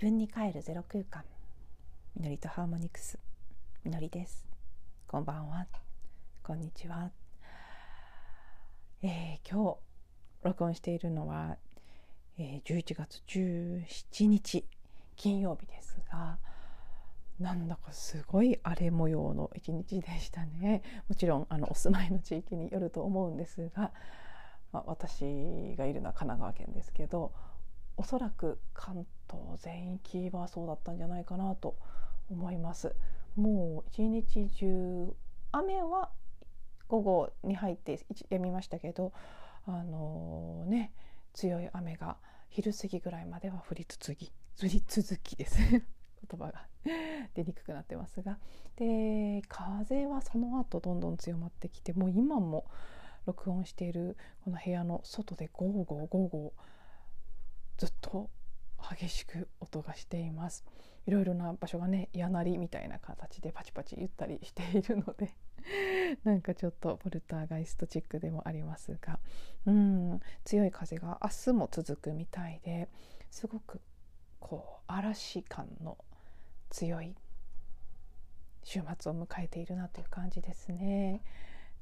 自分に帰るゼロ空間。みのりとハーモニクス。みのりです。こんばんは。こんにちは、えー、今日録音しているのは、えー、11月17日金曜日ですがなんだかすごい荒れ模様の一日でしたね。もちろんあのお住まいの地域によると思うんですが、まあ、私がいるのは神奈川県ですけどおそらく関東全域はそうだったんじゃないかなと思います。もう一日中雨は午後に入ってやみましたけどあのー、ね強い雨が昼過ぎぐらいまでは降り続き降り続きです。言葉が出にくくなってますが。で風はその後どんどん強まってきてもう今も録音しているこの部屋の外でゴーゴーゴーゴーずっと激しく音がしていますいろいろな場所がね家鳴りみたいな形でパチパチ言ったりしているので なんかちょっとポルターガイストチックでもありますがうん強い風が明日も続くみたいですごくこう嵐感の強い週末を迎えているなという感じですね。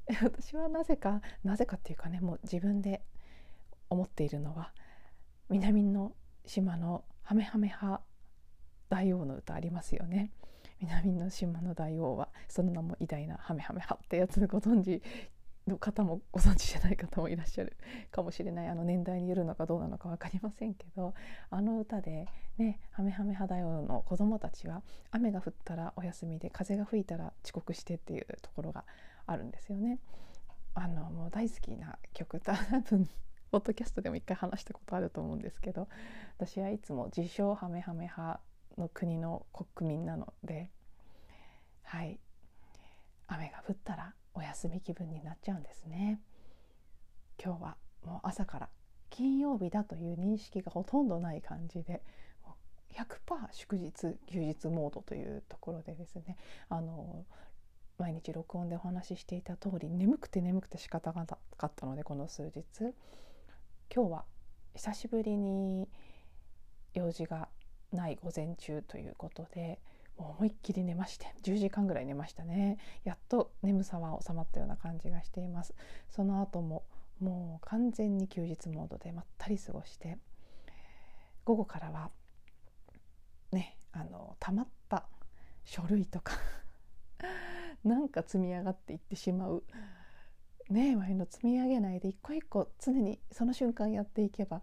私はなぜかなぜかっていうかねもう自分で思っているのは南の島のハメハメハ大王の歌ありますよね南の島の大王はその名も偉大なハメハメハってやつご存知の方もご存知じゃない方もいらっしゃるかもしれないあの年代によるのかどうなのか分かりませんけどあの歌でねハメハメハ大王の子供たちは雨が降ったらお休みで風が吹いたら遅刻してっていうところがあるんですよね。あのもう大好きな曲多分ポッドキャストでも一回話したことあると思うんですけど私はいつも自称ハメハメ派の国の国民なのではい。雨が降ったらお休み気分になっちゃうんですね。今日はもう朝から金曜日だという認識がほとんどない感じで100%祝日休日モードというところでですねあの毎日録音でお話ししていた通り眠くて眠くて仕方がなかったのでこの数日。今日は久しぶりに用事がない午前中ということで思いっきり寝まして10時間ぐらい寝ましたね。やっと眠さは収まったような感じがしています。その後ももう完全に休日モードでまったり過ごして午後からはねあのたまった書類とか なんか積み上がっていってしまうね前の積み上げないで一個一個常にその瞬間やっていけば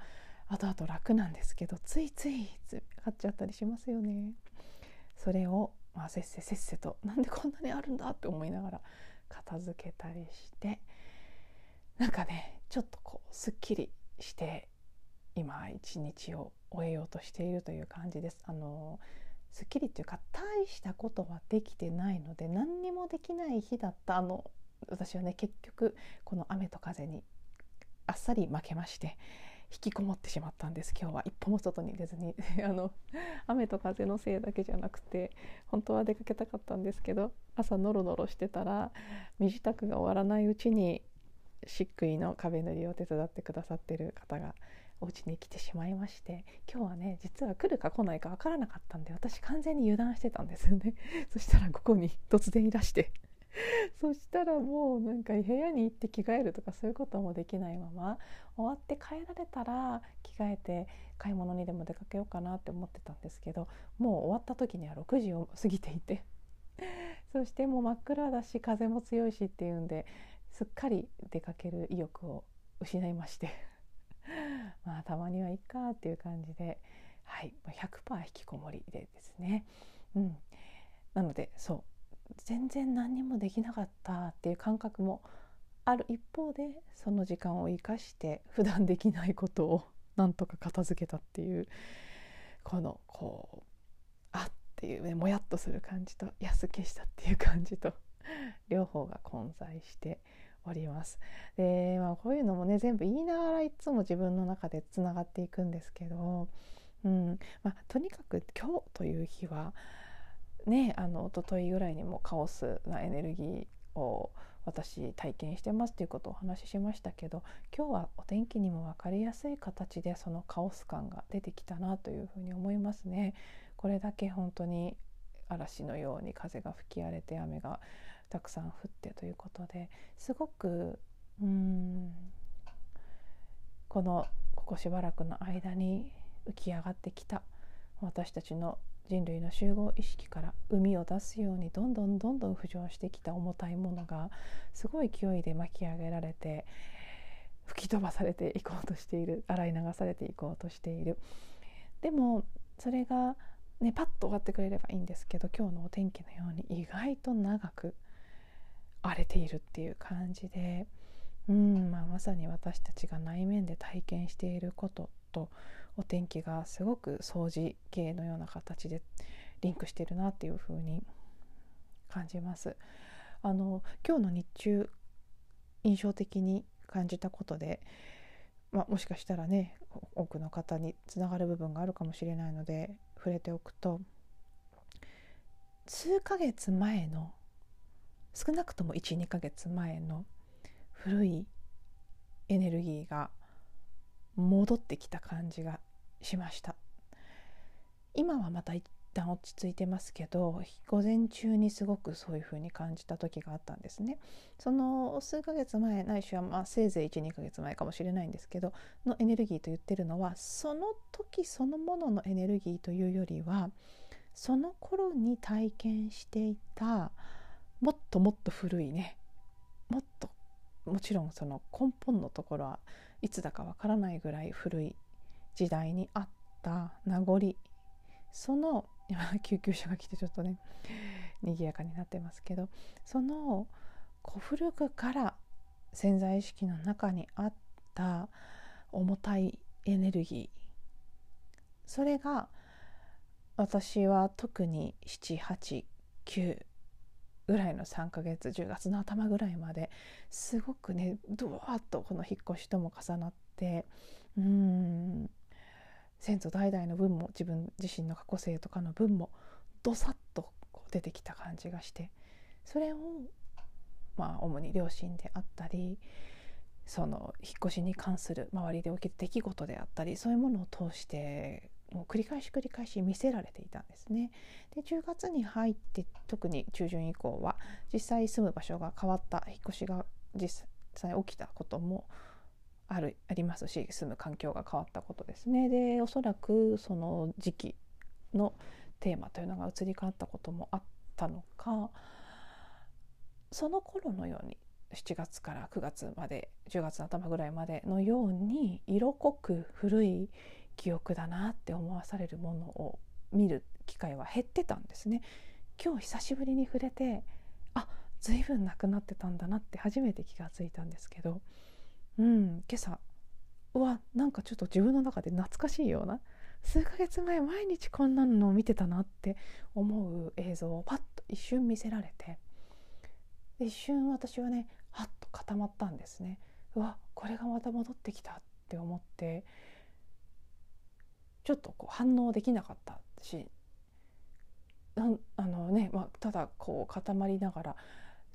後々楽なんですけどついつい積み上がっちゃったりしますよね。それを、まあ、せっせせっせとなんでこんなにあるんだって思いながら片付けたりしてなんかねちょっとこうすっきりして今一日を終えようとしているという感じです。あのすっきりっていうか大したことはできてないので何にもできない日だったあの私はね結局この雨と風にあっさり負けまして引きこもってしまったんです。今日は一歩も外に出ずに。あの雨と風のせいだけじゃなくて本当は出かけたかったんですけど朝ノロノロしてたら身支度が終わらないうちに漆喰の壁塗りを手伝ってくださってる方がお家に来てしまいまして今日はね実は来るか来ないか分からなかったんで私完全に油断してたんですよね。そしたらここに突然いらして。そしたらもうなんか部屋に行って着替えるとかそういうこともできないまま終わって帰られたら着替えて買い物にでも出かけようかなって思ってたんですけどもう終わった時には6時を過ぎていて そしてもう真っ暗だし風も強いしっていうんですっかり出かける意欲を失いまして まあたまにはいっかっていう感じではい100%引きこもりでですね。うん、なのでそう全然何にもできなかったっていう感覚もある一方でその時間を生かして 普段できないことをなんとか片付けたっていうこのこうあっていうねもやっとする感じと安消したっていう感じと 両方が混在しております。で、まあ、こういうのもね全部言いながらいつも自分の中でつながっていくんですけど、うんまあ、とにかく今日という日はねあの一昨日ぐらいにもカオスなエネルギーを私体験してますということをお話ししましたけど今日はお天気にも分かりやすい形でそのカオス感が出てきたなというふうに思いますね。これだけ本当に嵐のように風が吹き荒れて雨がたくさん降ってということですごくうんこのここしばらくの間に浮き上がってきた私たちの人類の集合意識から海を出すようにどんどんどんどん浮上してきた重たいものがすごい勢いで巻き上げられて吹き飛ばされていこうとしている洗い流されていこうとしている。でもそれがねパッと終わってくれればいいんですけど今日のお天気のように意外と長く荒れているっていう感じでうん、まあ、まさに私たちが内面で体験していることとお天気がすごく掃除系のような形でリンクしてるなっていうふうに感じます。あの今日の日中印象的に感じたことで、まあ、もしかしたらね多くの方につながる部分があるかもしれないので触れておくと数ヶ月前の少なくとも12ヶ月前の古いエネルギーが戻ってきた感じがしました。今はまた一旦落ち着いてますけど午前中にすごくそういう風に感じた時があったんですね。その数ヶ月前ないしはまあせいぜい12ヶ月前かもしれないんですけどのエネルギーと言ってるのはその時そのもののエネルギーというよりはその頃に体験していたもっともっと古いねもっともちろんその根本のところはいつだかわからないぐらい古い時代にあった名残。その今 救急車が来てちょっとね賑やかになってますけどその古古くから潜在意識の中にあった重たいエネルギー。それが私は特に789ぐらいの3ヶ月10月の頭ぐらいまですごくねドワーッとこの引っ越しとも重なってうん先祖代々の分も自分自身の過去性とかの分もどさっと出てきた感じがしてそれをまあ主に両親であったりその引っ越しに関する周りで起きた出来事であったりそういうものを通してもう繰り返し繰り返し見せられていたんですね。で10月に入って特に中旬以降は実際住む場所が変わった引っ越しが実際起きたこともあるありますし住む環境が変わったことですね。でおそらくその時期のテーマというのが移り変わったこともあったのかその頃のように7月から9月まで10月の頭ぐらいまでのように色濃く古い記憶だなって思わされるものを見る機会は減ってたんですね。今日久しぶりに触れてあ随分なくなってたんだなって初めて気がついたんですけど、うん、今朝うわなんかちょっと自分の中で懐かしいような数ヶ月前毎日こんなのを見てたなって思う映像をパッと一瞬見せられて一瞬私はねハッと固まったんですね。うわこれがまた戻ってきたって思ってちょっとこう反応できなかったしなんあのね、まあ、ただこう固まりながら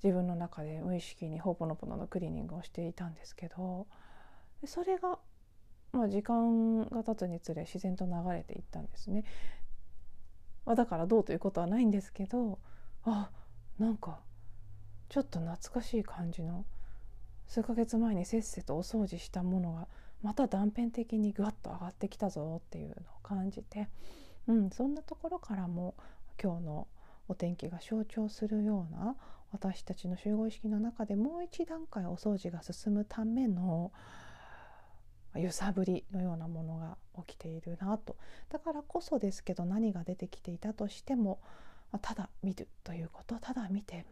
自分の中で無意識にほぼのぼののクリーニングをしていたんですけどそれが、まあ、時間が経つにつれ自然と流れていったんですね。だからどうということはないんですけどあなんかちょっと懐かしい感じの数ヶ月前にせっせとお掃除したものがまた断片的にぐわっと上がってきたぞっていうのを感じて、うん、そんなところからも今日のお天気が象徴するような私たちの集合意識の中でもう一段階お掃除が進むための揺さぶりのようなものが起きているなと。だからこそですけど何が出てきていたとしてもただ見るということただ見て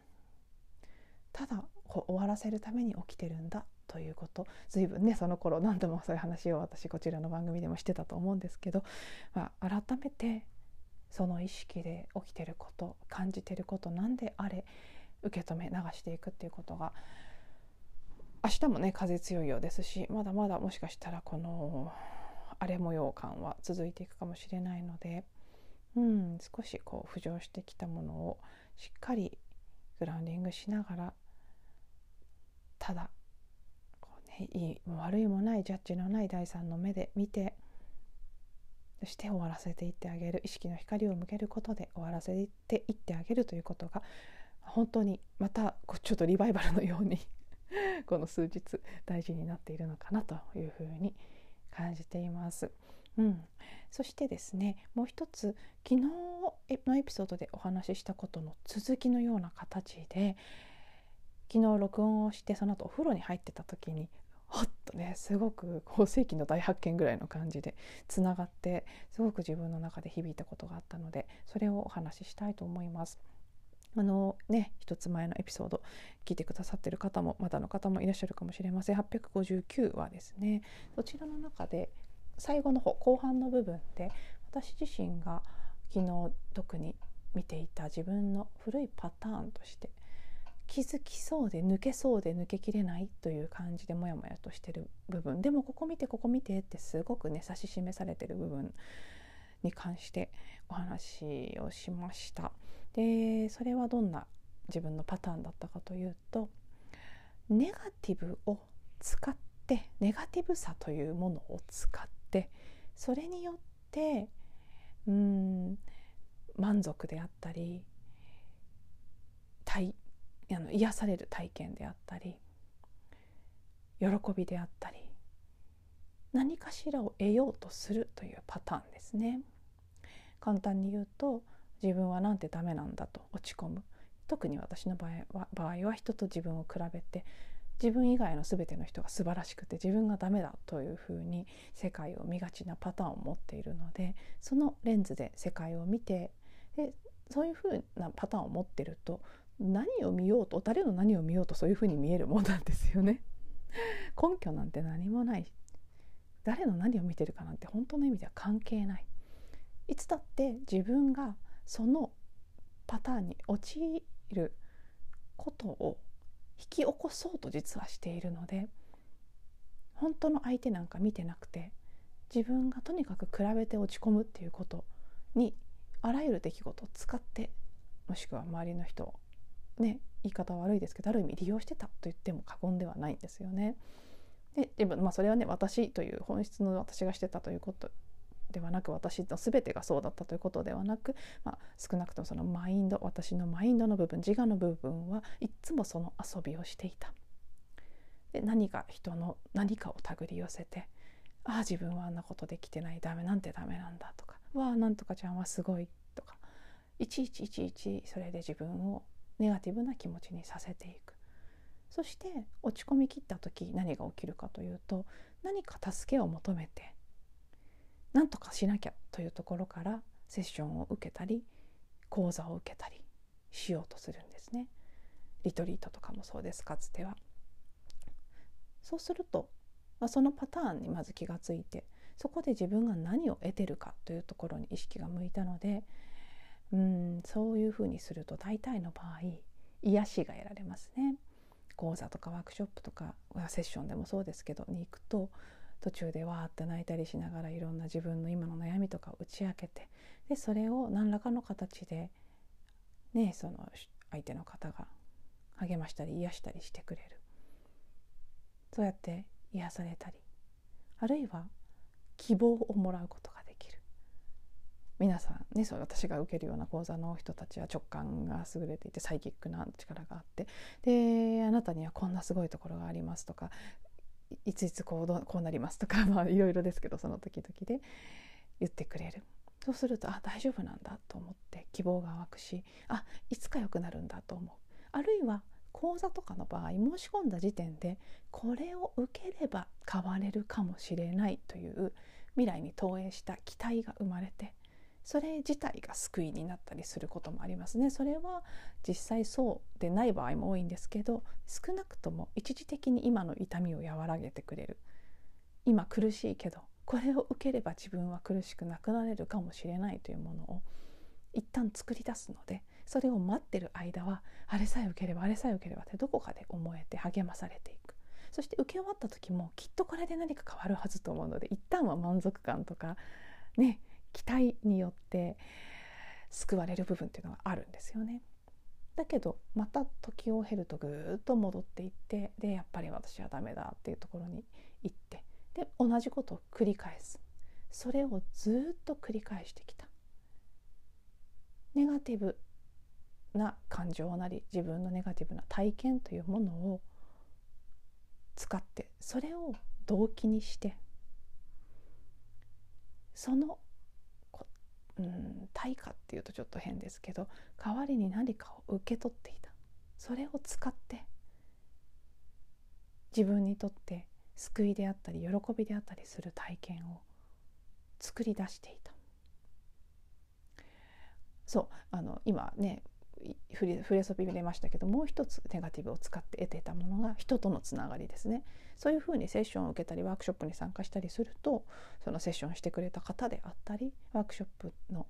ただ終わらせるために起きてるんだということ。随分ねその頃何度もそういう話を私こちらの番組でもしてたと思うんですけど、まあ、改めてその意識で起きてること感じてること何であれ受け止め流していくっていうことが明日もね風強いようですしまだまだもしかしたらこの荒れ模様感は続いていくかもしれないので、うん、少しこう浮上してきたものをしっかりグラウンディングしながらただこう、ね、いいも悪いもないジャッジのない第三の目で見てそして終わらせていってあげる意識の光を向けることで終わらせていってあげるということが本当にまたちょっとリバイバルのように この数日大事になっているのかなというふうに感じています。うん、そしてですねもう一つ昨日のエピソードでお話ししたことの続きのような形で昨日録音をしてその後お風呂に入ってた時にほっとねすごく法世紀の大発見ぐらいの感じでつながってすごく自分の中で響いたことがあったのでそれをお話ししたいと思います。あのね一つ前のエピソード聞いてくださってる方もまだの方もいらっしゃるかもしれません。859はですね。そちらの中で最後の方後半の部分で私自身が昨日特に見ていた自分の古いパターンとして気づきそうで抜けそうで抜けきれないという感じでモヤモヤとしてる部分。でもここ見てここ見てってすごくね指し示されてる部分に関してお話をしました。でそれはどんな自分のパターンだったかというとネガティブを使ってネガティブさというものを使ってそれによってうん満足であったり体あの癒される体験であったり喜びであったり何かしらを得ようとするというパターンですね。簡単に言うと自分はなんてダメなんだと落ち込む。特に私の場合は場合は人と自分を比べて自分以外の全ての人が素晴らしくて自分がダメだというふうに世界を見がちなパターンを持っているのでそのレンズで世界を見てでそういうふうなパターンを持ってると何を見ようと誰の何を見ようとそういうふうに見えるもんなんですよね。根拠なんて何もない。誰の何を見てるかなんて本当の意味では関係ない。いつだって自分がそのパターンに陥ることを引き起こそうと実はしているので本当の相手なんか見てなくて自分がとにかく比べて落ち込むっていうことにあらゆる出来事を使ってもしくは周りの人をね言い方悪いですけどある意味利用してたと言っても過言ではないんですよね。ででもまあそれはね私という本質の私がしてたということではなく私の全てがそうだったということではなく、まあ、少なくともそのマインド私のマインドの部分自我の部分はいつもその遊びをしていた。で何か人の何かを手繰り寄せて「ああ自分はあんなことできてないダメなんてダメなんだ」とか「わあなんとかちゃんはすごい」とかいちいちいちいちそれで自分をネガティブな気持ちにさせていく。そして落ち込みきった時何が起きるかというと何か助けを求めて何とかしなきゃというところからセッションを受けたり講座を受けたりしようとするんですね。リトリートとかもそうですかつては。そうすると、まあ、そのパターンにまず気がついてそこで自分が何を得てるかというところに意識が向いたのでうんそういうふうにすると大体の場合癒しが得られますね。講座とかワークショップとかセッションでもそうですけどに行くと途中でわーって泣いたりしながらいろんな自分の今の悩みとかを打ち明けてでそれを何らかの形でねその相手の方が励ましたり癒したりしてくれる。そうやって癒されたりあるいは希望をもらうことができる。皆さんねそう私が受けるような講座の人たちは直感が優れていてサイキックな力があってであなたにはこんなすごいところがありますとかいついつこうこうなりますとか まあいろいろですけどその時々で言ってくれる。そうするとあ大丈夫なんだと思って希望が湧くしあいつか良くなるんだと思う。あるいは講座とかの場合申し込んだ時点でこれを受ければ変われるかもしれないという未来に投影した期待が生まれてそれ自体が救いになったりすることもありますね。それは実際そうでない場合も多いんですけど少なくとも一時的に今の痛みを和らげてくれる今苦しいけどこれを受ければ自分は苦しくなくなれるかもしれないというものを一旦作り出すのでそれを待ってる間はあれさえ受ければあれさえ受ければってどこかで思えて励まされていくそして受け終わった時もきっとこれで何か変わるはずと思うので一旦は満足感とかね期待によって救われる部分っていうのがあるんですよね。だけどまた時を経るとぐっと戻っていってでやっぱり私はダメだっていうところに行ってで同じことを繰り返すそれをずっと繰り返してきたネガティブな感情なり自分のネガティブな体験というものを使ってそれを動機にしてその、うん、対価っていうとちょっと変ですけど代わりに何かを受け取っていた。それを使って自分にとって救いであったり喜びであったりする体験を作り出していた。そうあの今ね触れ触れそびれましたけどもう一つネガティブを使って得ていたものが人とのつながりですねそういうふうにセッションを受けたりワークショップに参加したりするとそのセッションしてくれた方であったりワークショップの、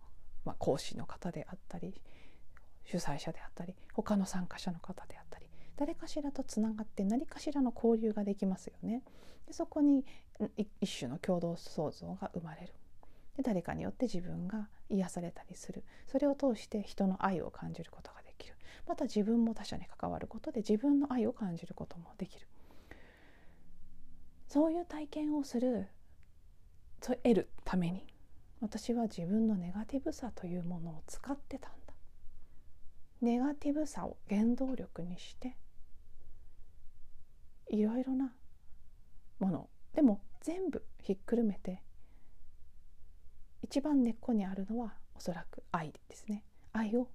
まあ、講師の方であったり主催者であったり他の参加者の方であったり誰かしらとつながって何かしらの交流ができますよね。でそこに一種の共同創造が生まれる。で誰かによって自分が癒されたりする。それを通して人の愛を感じることができる。また自分も他者に関わることで自分の愛を感じることもできる。そういう体験をする得るために私は自分のネガティブさというものを使ってたんだ。ネガティブさを原動力にしていろいろなもの。でも全部ひっくるめて一番根っこにあるのはおそらく愛ですね。愛を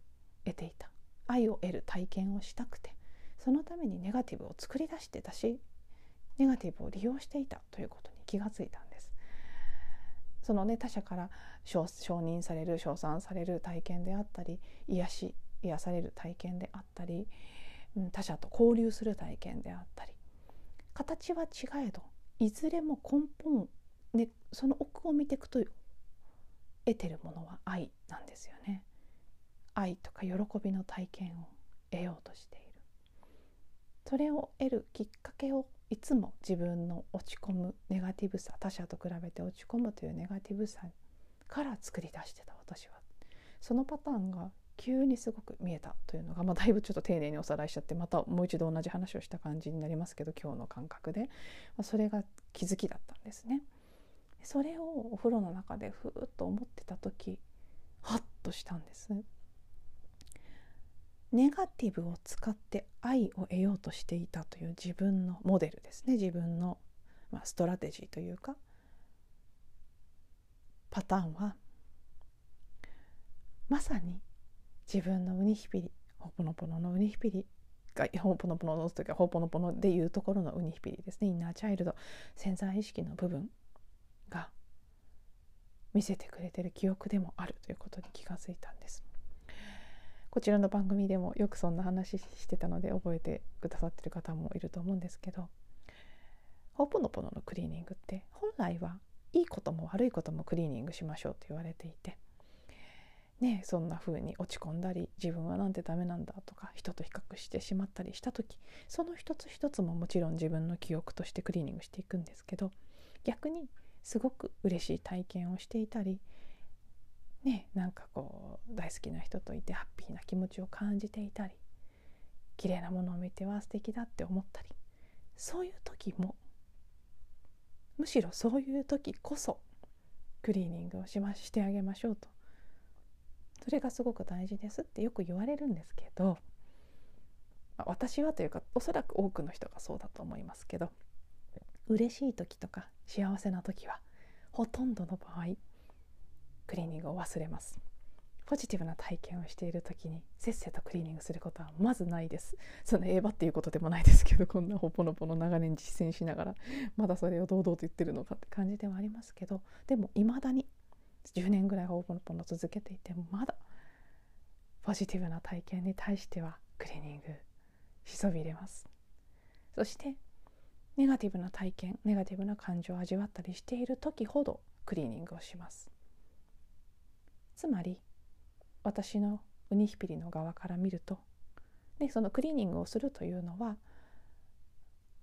得ていた。愛を得る体験をしたくてそのためにネガティブを作り出してたしネガティブを利用していたということに気がついたんです。そのね他者から承認される称賛される体験であったり癒し癒される体験であったり他者と交流する体験であったり形は違えどいずれも根本でその奥を見ていくと得てるものは愛なんですよね。愛とか喜びの体験を得ようとしている。それを得るきっかけをいつも自分の落ち込むネガティブさ他者と比べて落ち込むというネガティブさから作り出してた私は。そのパターンが急にすごく見えたというのが、まあ、だいぶちょっと丁寧におさらいしちゃってまたもう一度同じ話をした感じになりますけど今日の感覚で、まあ、それが気づきだったんですね。それをお風呂の中でふーっと思ってた時ハッとしたんです。ネガティブを使って愛を得ようとしていたという自分のモデルですね。自分の、まあ、ストラテジーというかパターンはまさに自分のウニヒピリホポノポノのウニヒピリがホポノポノのというかホポノポノでいうところのウニヒピリですね。インナーチャイルド潜在意識の部分。が見せてくれてる記憶でもあるということに気がついたんです。こちらの番組でもよくそんな話してたので覚えてくださってる方もいると思うんですけどホーポノポノのクリーニングって本来はいいことも悪いこともクリーニングしましょうと言われていてねそんな風に落ち込んだり自分はなんてダメなんだとか人と比較してしまったりした時その一つ一つももちろん自分の記憶としてクリーニングしていくんですけど逆にすごく嬉しい体験をしていたりねなんかこう大好きな人といてハッピーな気持ちを感じていたり綺麗なものを見ては素敵だって思ったりそういう時もむしろそういう時こそクリーニングをしましてあげましょうと。それがすごく大事ですってよく言われるんですけど、まあ、私はというかおそらく多くの人がそうだと思いますけど嬉しい時とか幸せな時はほとんどの場合クリーニングを忘れます。ポジティブな体験をしている時にせっせとクリーニングすることはまずないです。そのええばっていうことでもないですけどこんなほぽのぽの長年実践しながらまだそれを堂々と言ってるのかって感じではありますけどでもいまだに10年ぐらいほぽのぽの続けていてもまだポジティブな体験に対してはクリーニングしそびれます。そしてネガティブな体験ネガティブな感情を味わったりしている時ほどクリーニングをしますつまり私のウニヒピリの側から見るとでそのクリーニングをするというのは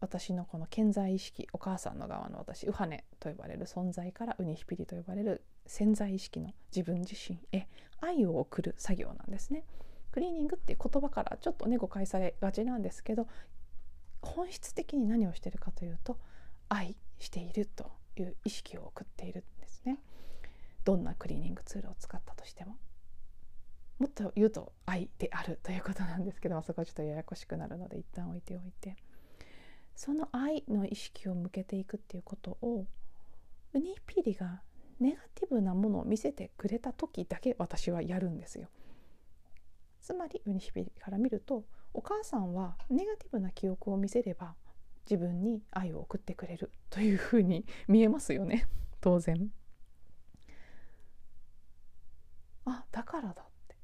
私のこの健在意識お母さんの側の私ウハネと呼ばれる存在からウニヒピリと呼ばれる潜在意識の自分自身へ愛を送る作業なんですね。クリーニングって言葉からちょっとね誤解されがちなんですけど本質的に何をしてるかというと愛しているという意識を送っているんですね。どんなクリーニングツールを使ったとしても。もっと言うと愛であるということなんですけどもそこはちょっとややこしくなるので一旦置いておいて。その愛の意識を向けていくっていうことをウニピリがネガティブなものを見せてくれた時だけ私はやるんですよ。つまりウニヒピリから見るとお母さんはネガティブな記憶を見せれば自分に愛を送ってくれるというふうに 見えますよね。当然。あだからだって。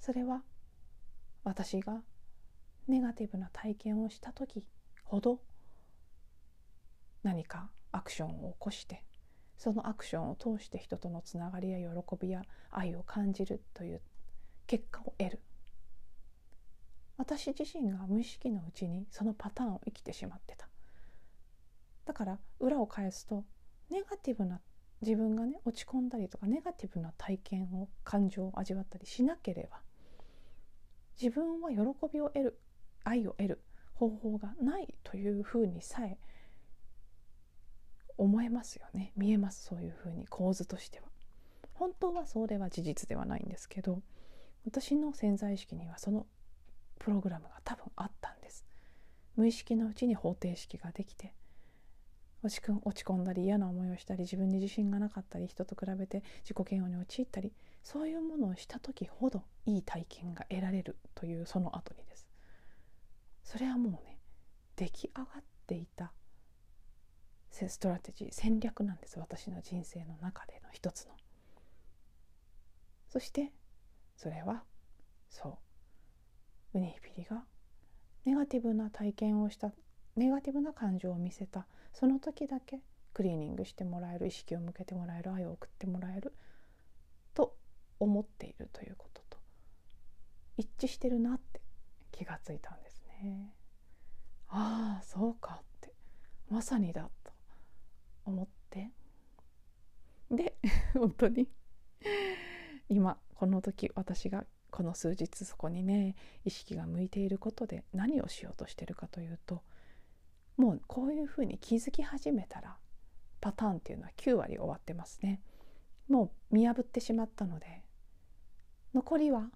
それは私がネガティブな体験をした時ほど何かアクションを起こしてそのアクションを通して人とのつながりや喜びや愛を感じるという結果を得る。私自身が無意識のうちにそのパターンを生きてしまってた。だから裏を返すとネガティブな自分がね落ち込んだりとかネガティブな体験を感情を味わったりしなければ自分は喜びを得る愛を得る方法がないというふうにさえ思えますよね。見えますそういうふうに構図としては。本当はそれは事実ではないんですけど私の潜在意識にはそのプログラムが多分あったんです。無意識のうちに方程式ができて落ちく落ち込んだり嫌な思いをしたり自分に自信がなかったり人と比べて自己嫌悪に陥ったりそういうものをした時ほどいい体験が得られるというその後にです。それはもうね出来上がっていたストラテジー戦略なんです。私の人生の中での一つの。そしてそれはそう。ウニヒピリがネガティブな体験をしたネガティブな感情を見せたその時だけクリーニングしてもらえる意識を向けてもらえる愛を送ってもらえると思っているということと一致してるなって気がついたんですね。ああそうかってまさにだと思ってで 本当に今この時私がこの数日そこにね意識が向いていることで何をしようとしてるかというともうこういうふうに気づき始めたらパターンっていうのは9割終わってますね。もう見破ってしまったので残りは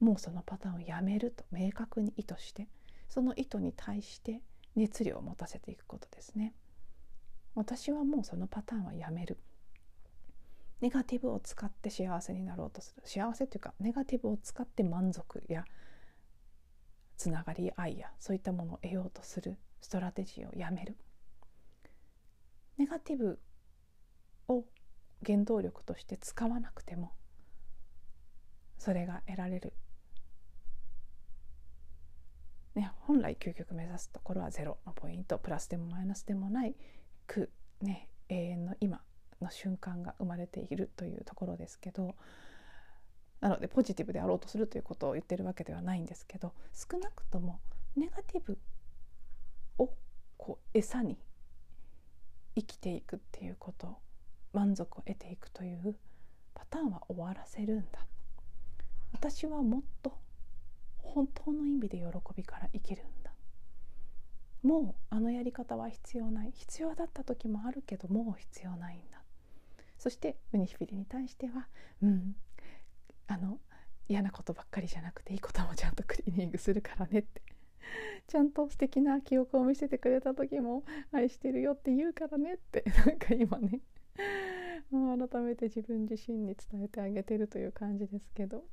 もうそのパターンをやめると明確に意図してその意図に対して熱量を持たせていくことですね。私はもうそのパターンはやめる。ネガティブを使って幸せになろうとする幸せというかネガティブを使って満足やつながり愛やそういったものを得ようとするストラテジーをやめる。ネガティブを原動力として使わなくてもそれが得られる、ね、本来究極目指すところはゼロのポイント。プラスでもマイナスでもないく、ね、永遠の今。の瞬間が生まれているというところですけどなのでポジティブであろうとするということを言ってるわけではないんですけど少なくともネガティブをこう餌に生きていくっていうこと満足を得ていくというパターンは終わらせるんだ。私はもっと本当の意味で喜びから生きるんだ。もうあのやり方は必要ない。必要だった時もあるけどもう必要ないんだ。そしてウニヒピリに対してはうんあの嫌なことばっかりじゃなくていいこともちゃんとクリーニングするからねって。ちゃんと素敵な記憶を見せてくれた時も愛してるよって言うからねってなんか今ね。もう改めて自分自身に伝えてあげてるという感じですけど。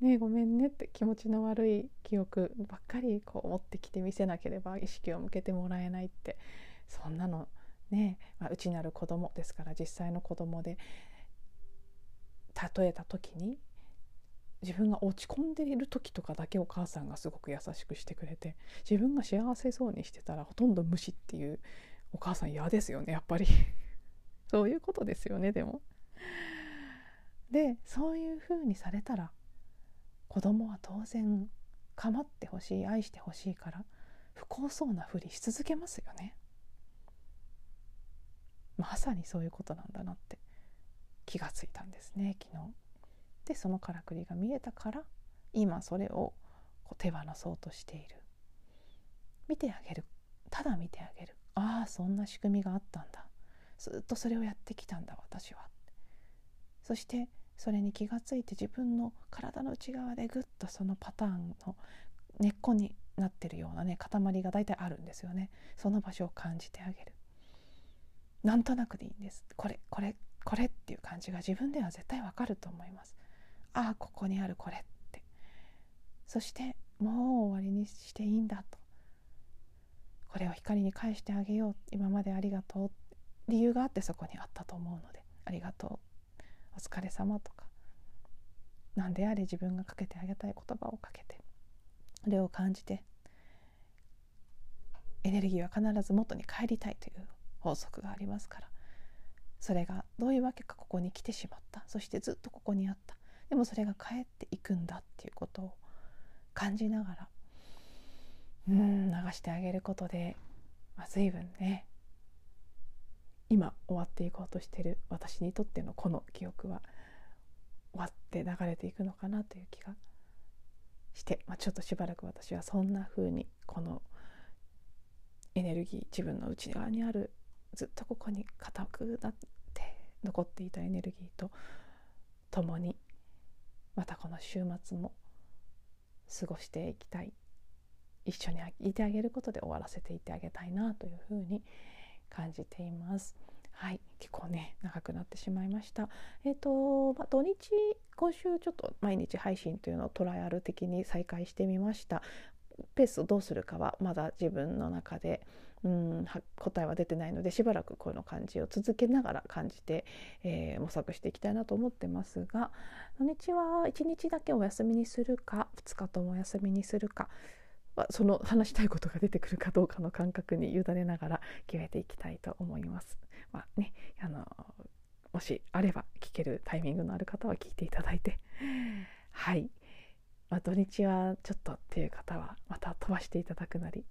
ねごめんねって気持ちの悪い記憶ばっかりこう持ってきて見せなければ意識を向けてもらえないって。そんなのね、まあ、内なる子供ですから実際の子供で例えた時に自分が落ち込んでいる時とかだけお母さんがすごく優しくしてくれて自分が幸せそうにしてたらほとんど無視っていうお母さん嫌ですよねやっぱり そういうことですよねでも。でそういうふうにされたら子供は当然構ってほしい愛してほしいから不幸そうなふりし続けますよね。まさにそういうことなんだなって気がついたんですね昨日。でそのからくりが見えたから今それをこう手放そうとしている。見てあげる。ただ見てあげる。ああそんな仕組みがあったんだ。ずっとそれをやってきたんだ私は。そしてそれに気がついて自分の体の内側でぐっとそのパターンの根っこになってるようなね塊が大体あるんですよね。その場所を感じてあげる。なんとなくでいいんです。これこれこれっていう感じが自分では絶対わかると思います。ああここにあるこれって。そしてもう終わりにしていいんだと。これを光に返してあげよう。今までありがとう。理由があってそこにあったと思うので。ありがとう。お疲れ様とか。何であれ自分がかけてあげたい言葉をかけて。それを感じて。エネルギーは必ず元に帰りたいという法則がありますから。それがどういうわけかここに来てしまった。そしてずっとここにあった。でもそれが帰っていくんだっていうことを感じながらうん流してあげることで、まあ、随分ね今終わっていこうとしてる私にとってのこの記憶は終わって流れていくのかなという気がして、まあ、ちょっとしばらく私はそんな風にこのエネルギー自分の内側にあるずっとここに固くなって残っていたエネルギーと共にまたこの週末も過ごしていきたい一緒にいてあげることで終わらせていってあげたいなというふうに感じています。はい結構ね長くなってしまいましたえっ、ー、と、まあ、土日今週ちょっと毎日配信というのをトライアル的に再開してみましたペースをどうするかはまだ自分の中でうん答えは出てないのでしばらくこの感じを続けながら感じて、えー、模索していきたいなと思ってますが土日は1日だけお休みにするか2日ともお休みにするかその話したいことが出てくるかどうかの感覚に委ねながら決めていきたいと思います。まあね、あのもしあれば聞けるタイミングのある方は聞いていただいてはい、まあ、土日はちょっとっていう方はまた飛ばしていただくなり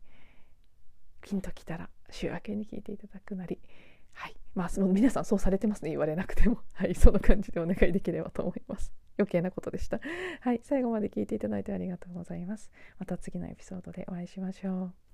ピンときたら週明けに聞いていただくなり。はい。まあ皆さんそうされてますね。言われなくても。はい。その感じでお願いできればと思います。余計なことでした。はい。最後まで聞いていただいてありがとうございます。また次のエピソードでお会いしましょう。